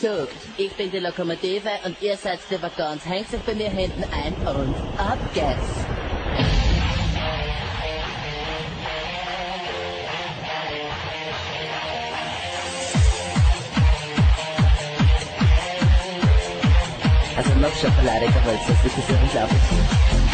Zug. Ich bin die Lokomotive und ihr seid die Waggons. Hängt sich bei mir hinten ein und ab geht's. Also noch Schokolade gewollt, das so unglaublich.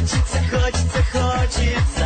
хочется, хочется, хочется.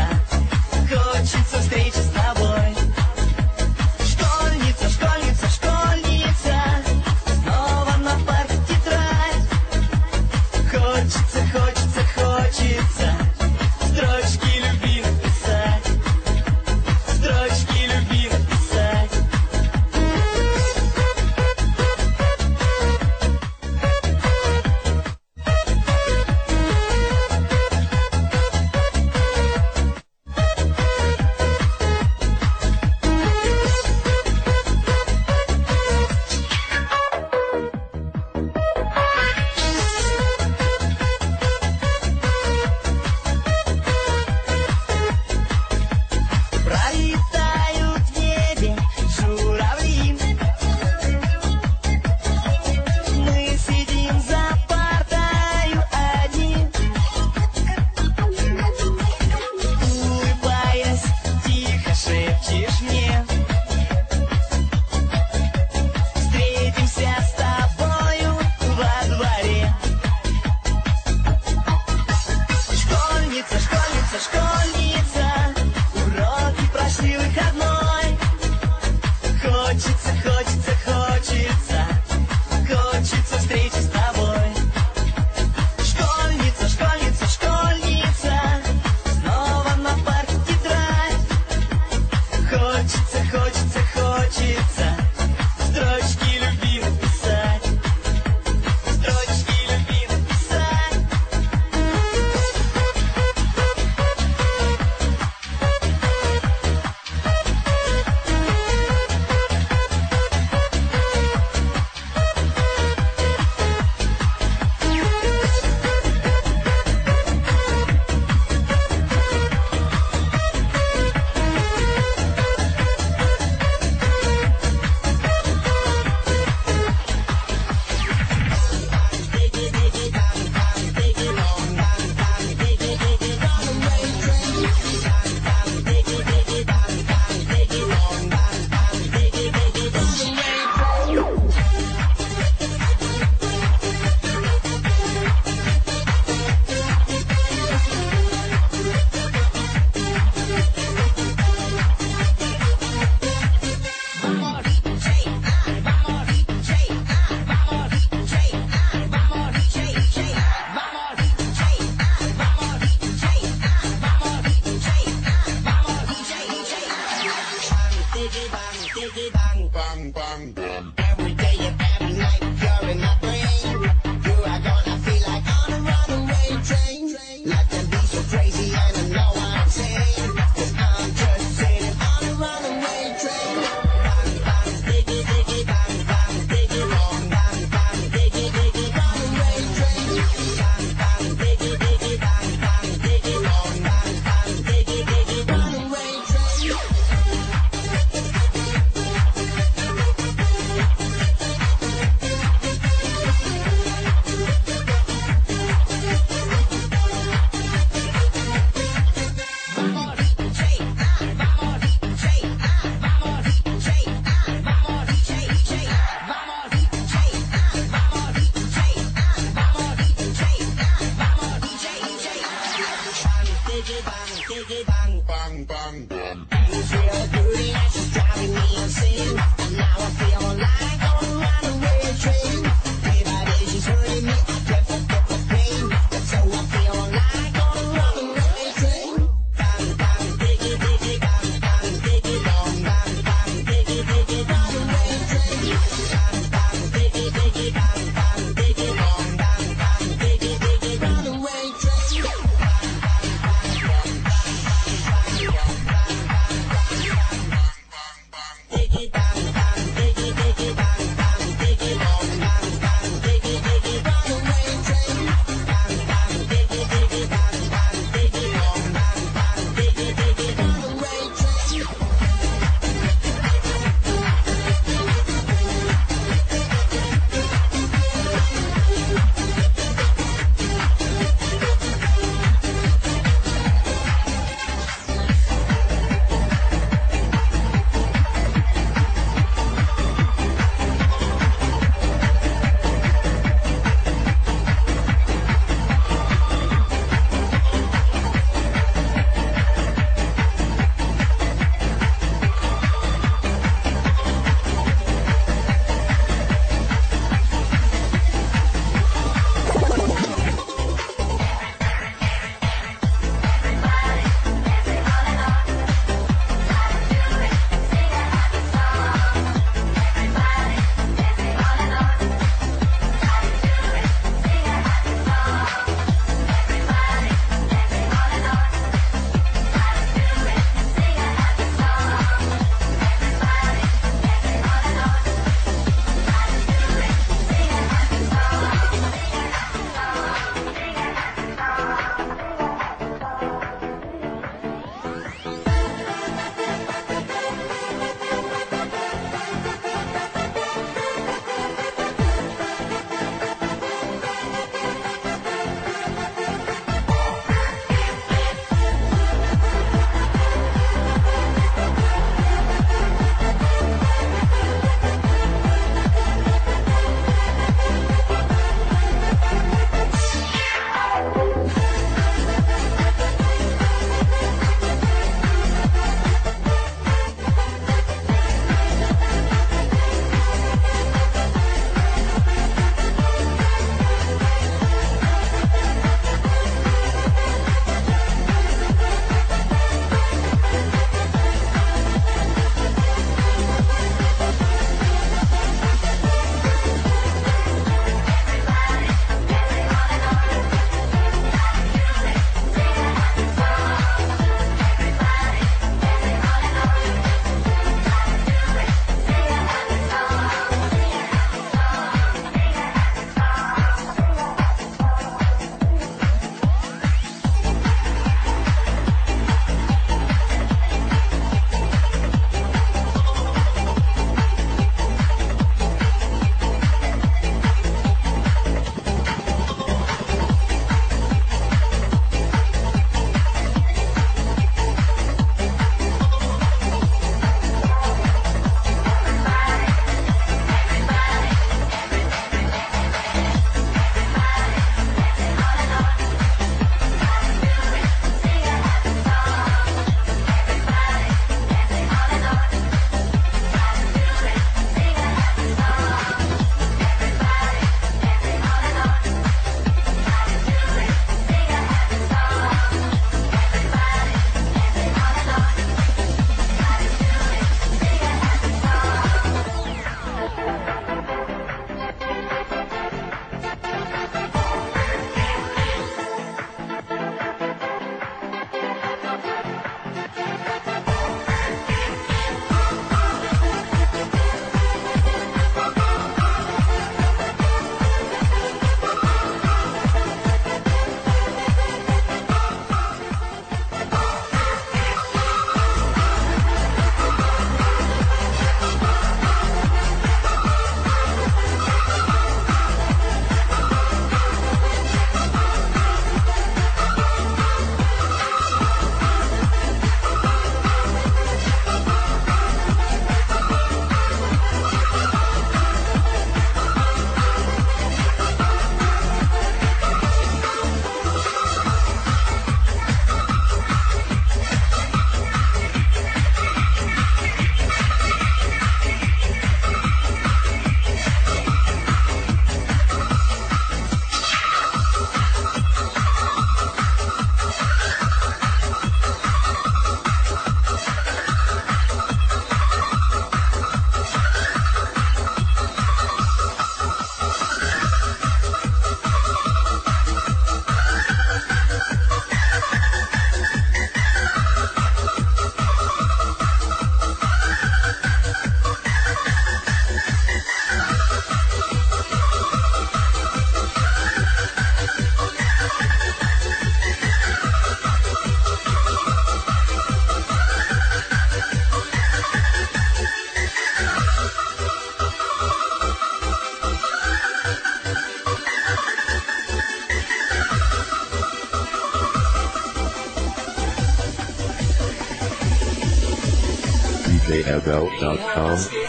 gmail.com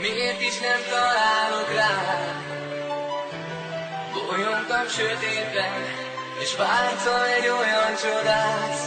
miért is nem találok rá? Bolyongtam sötétben És vártam egy olyan csodát.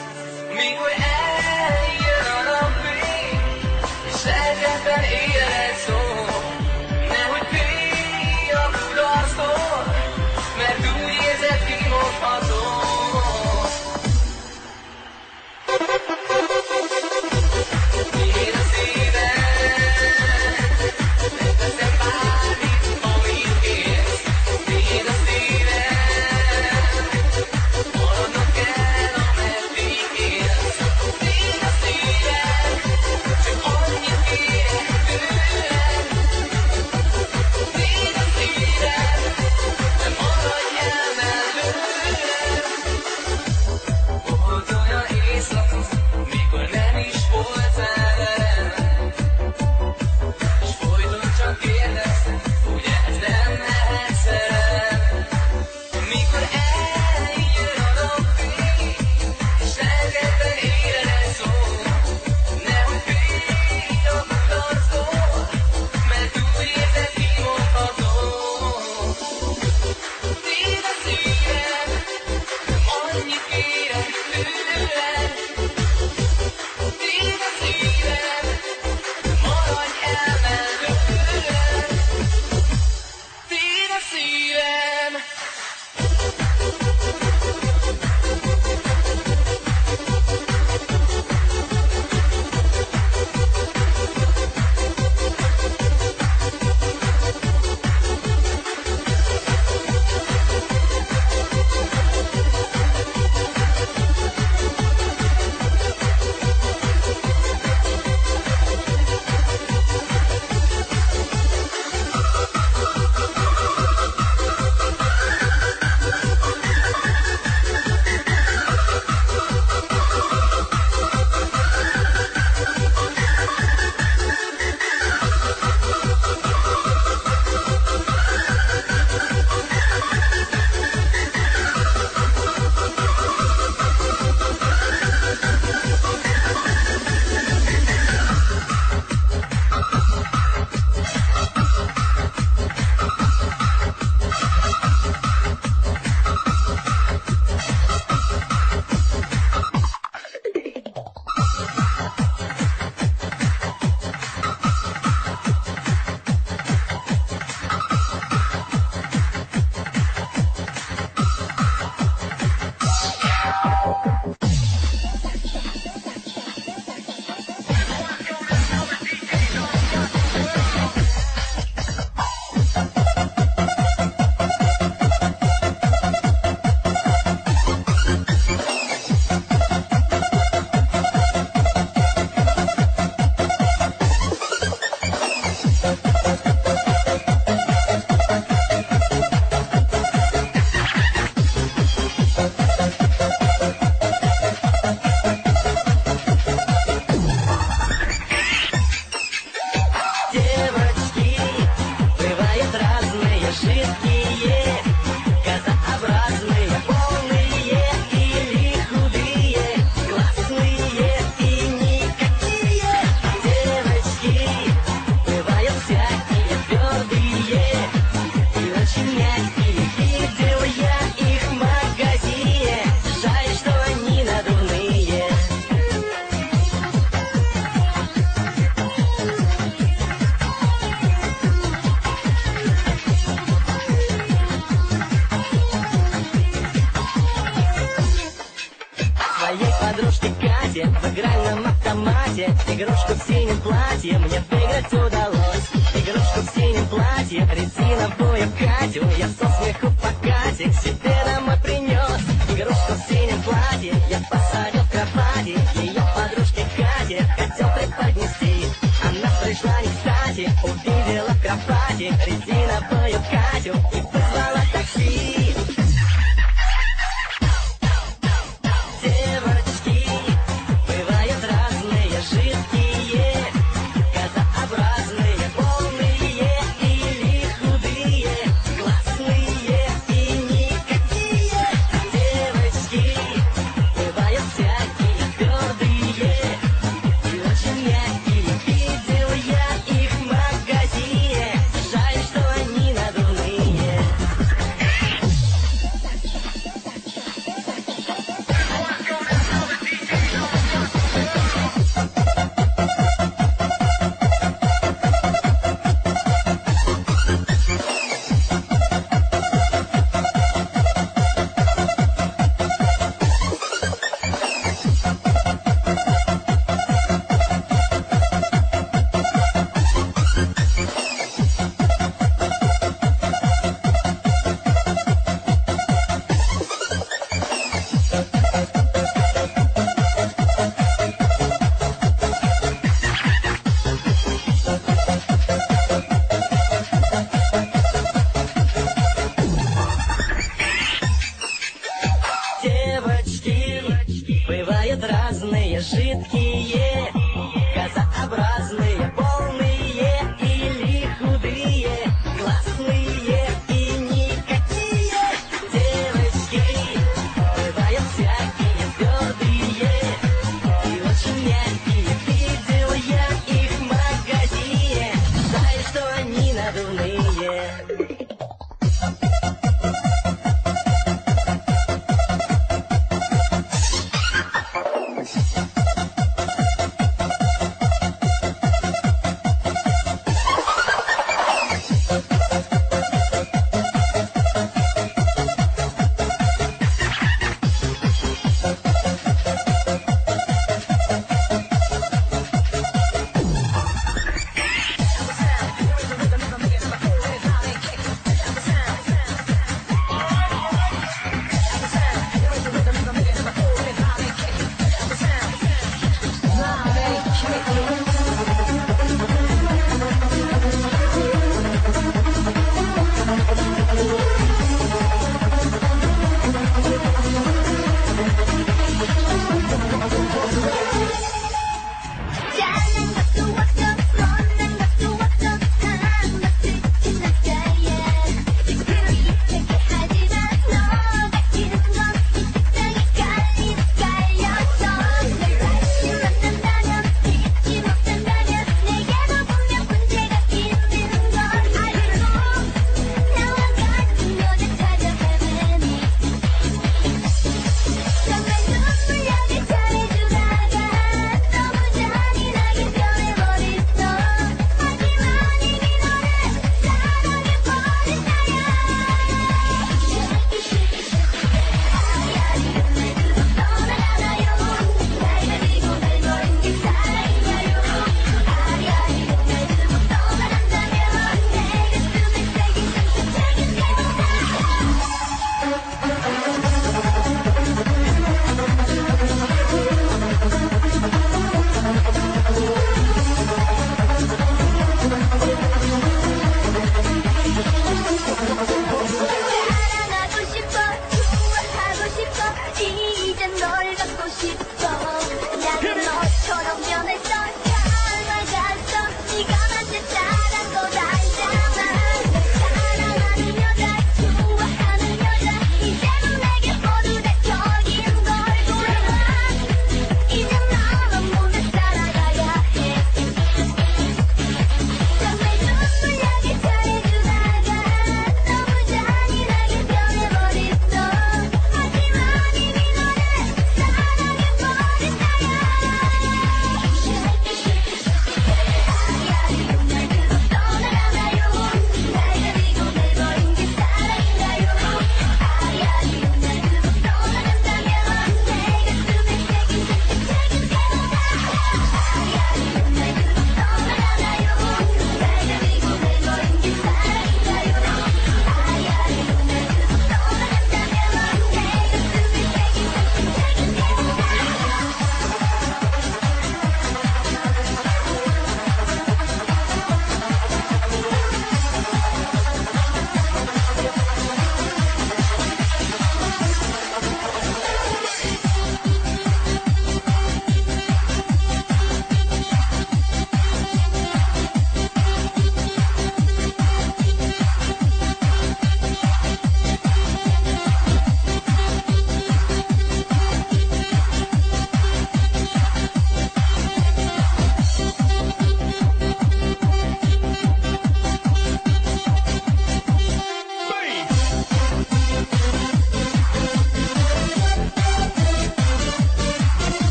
подружке Кате В игральном автомате. Игрушку в синем платье Мне выиграть удалось. Игрушку в синем платье Резиновую Катю. Я со смеху по Кате К себе домой принес. Игрушку в синем платье Я посадил в кровати. Ее подружке Кате Хотел преподнести. Она пришла не кстати Увидела в кровати. Резиновую Катю И